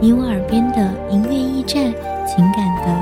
你我耳边的音乐驿站，情感的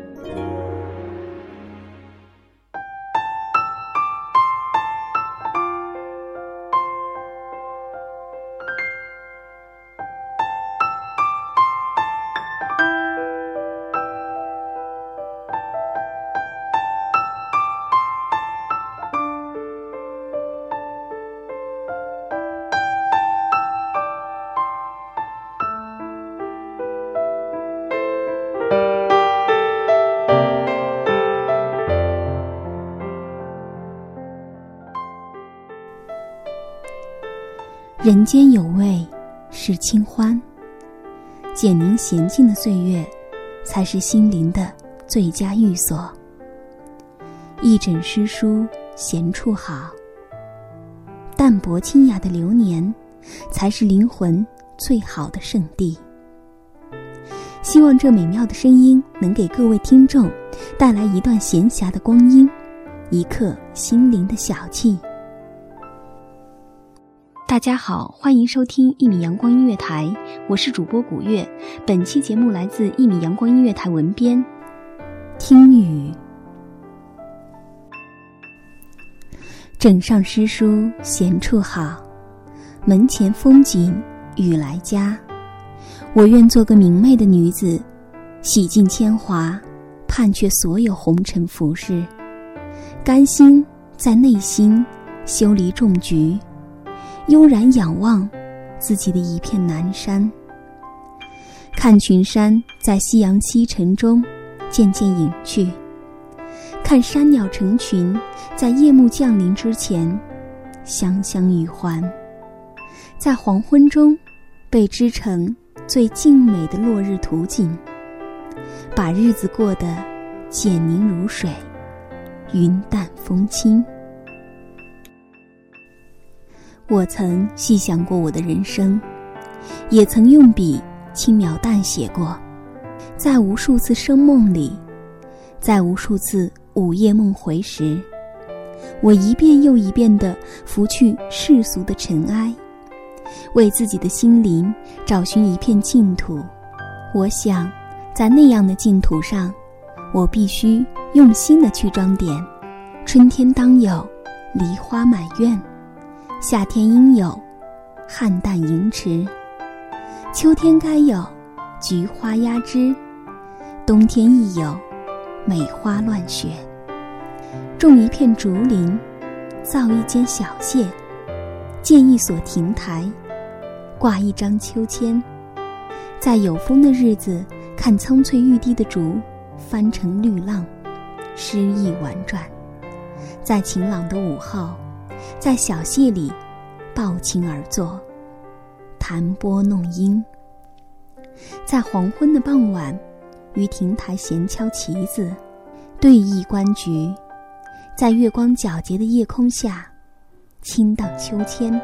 人间有味是清欢，简宁娴静的岁月，才是心灵的最佳寓所。一枕诗书闲处好，淡泊清雅的流年，才是灵魂最好的圣地。希望这美妙的声音能给各位听众带来一段闲暇的光阴，一刻心灵的小憩。大家好，欢迎收听一米阳光音乐台，我是主播古月。本期节目来自一米阳光音乐台文编听雨。枕上诗书闲处好，门前风景雨来佳。我愿做个明媚的女子，洗尽铅华，盼却所有红尘浮世，甘心在内心修篱种菊。悠然仰望自己的一片南山，看群山在夕阳西沉中渐渐隐去，看山鸟成群在夜幕降临之前相相与还，在黄昏中被织成最静美的落日图景，把日子过得简宁如水，云淡风轻。我曾细想过我的人生，也曾用笔轻描淡写过，在无数次生梦里，在无数次午夜梦回时，我一遍又一遍地拂去世俗的尘埃，为自己的心灵找寻一片净土。我想，在那样的净土上，我必须用心的去装点。春天当有梨花满院。夏天应有菡萏盈池，秋天该有菊花压枝，冬天亦有梅花乱雪。种一片竹林，造一间小榭，建一所亭台，挂一张秋千，在有风的日子看苍翠欲滴的竹翻成绿浪，诗意婉转；在晴朗的午后。在小榭里，抱琴而坐，弹拨弄音；在黄昏的傍晚，于亭台闲敲棋子，对弈观局；在月光皎洁的夜空下，轻荡秋千，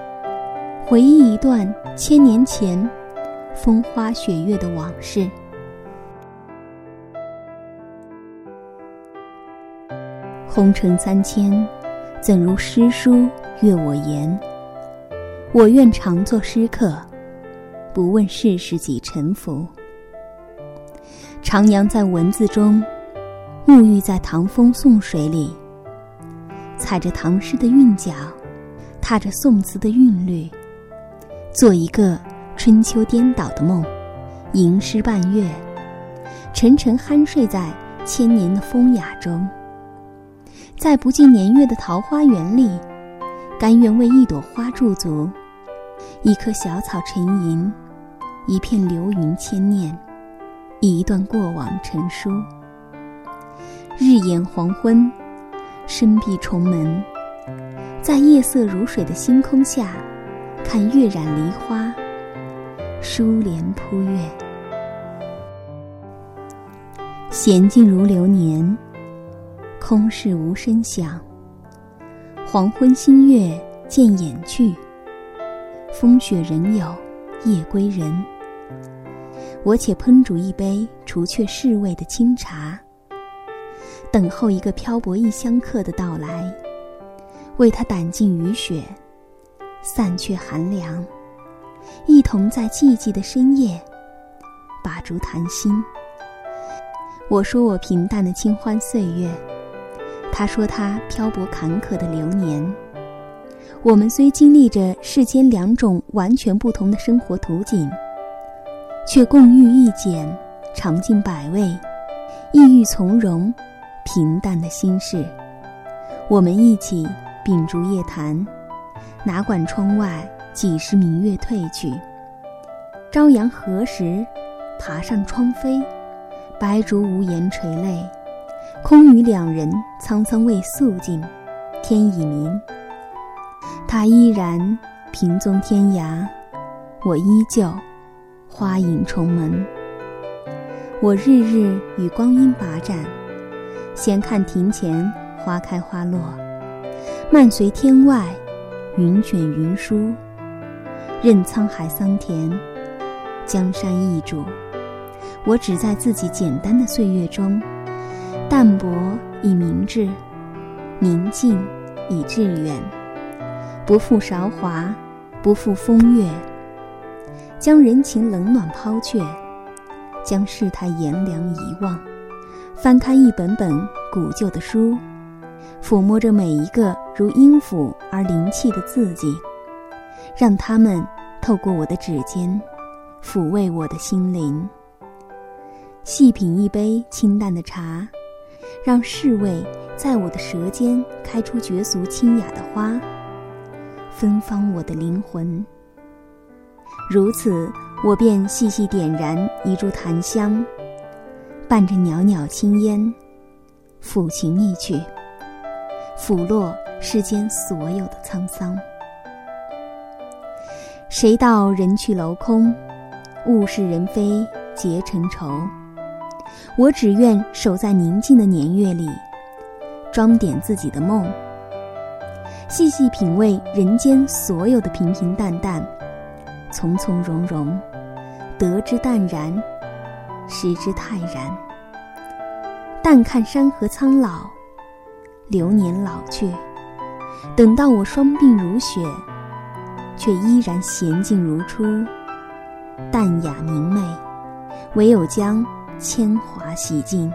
回忆一段千年前风花雪月的往事。红尘三千。怎如诗书悦我言？我愿常作诗客，不问世事几沉浮。徜徉在文字中，沐浴在唐风宋水里，踩着唐诗的韵脚，踏着宋词的韵律，做一个春秋颠倒的梦，吟诗半月，沉沉酣睡在千年的风雅中，在不计年月的桃花源里，甘愿为一朵花驻足，一棵小草沉吟，一片流云牵念。一段过往成书，日掩黄昏，深闭重门，在夜色如水的星空下，看月染梨花，疏帘铺月，闲静如流年，空室无声响。黄昏星月渐掩去，风雪人有夜归人。我且烹煮一杯除却世味的清茶，等候一个漂泊异乡客的到来，为他掸尽雨雪，散却寒凉，一同在寂寂的深夜把烛谈心。我说我平淡的清欢岁月，他说他漂泊坎坷的流年。我们虽经历着世间两种完全不同的生活图景。却共遇一剪，尝尽百味，意欲从容，平淡的心事。我们一起秉烛夜谈，哪管窗外几时明月褪去？朝阳何时爬上窗扉？白烛无言垂泪，空余两人苍苍未肃静，天已明。他依然平踪天涯，我依旧。花影重门，我日日与光阴把盏，闲看庭前花开花落，漫随天外云卷云舒，任沧海桑田，江山易主。我只在自己简单的岁月中，淡泊以明志，宁静以致远，不负韶华，不负风月。将人情冷暖抛却，将世态炎凉遗忘，翻开一本本古旧的书，抚摸着每一个如音符而灵气的字迹，让它们透过我的指尖，抚慰我的心灵。细品一杯清淡的茶，让世味在我的舌尖开出绝俗清雅的花，芬芳我的灵魂。如此，我便细细点燃一柱檀香，伴着袅袅青烟，抚琴一曲，抚落世间所有的沧桑。谁道人去楼空，物是人非结成愁？我只愿守在宁静的年月里，装点自己的梦，细细品味人间所有的平平淡淡。从从容容，得之淡然，失之泰然。淡看山河苍老，流年老去。等到我双鬓如雪，却依然娴静如初，淡雅明媚。唯有将铅华洗尽，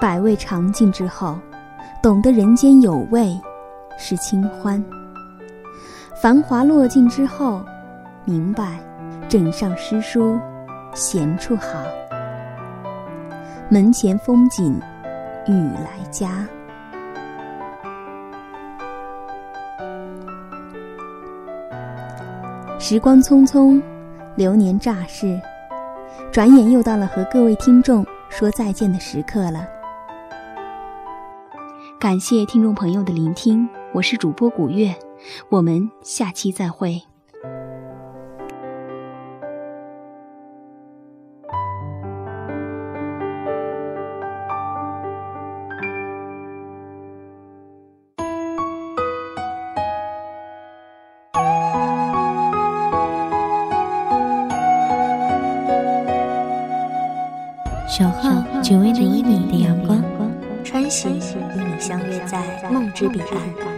百味尝尽之后，懂得人间有味是清欢。繁华落尽之后。明白，枕上诗书，闲处好。门前风景，雨来佳。时光匆匆，流年乍逝，转眼又到了和各位听众说再见的时刻了。感谢听众朋友的聆听，我是主播古月，我们下期再会。小号只为那一米的阳光，穿行，与你相约在梦之彼岸。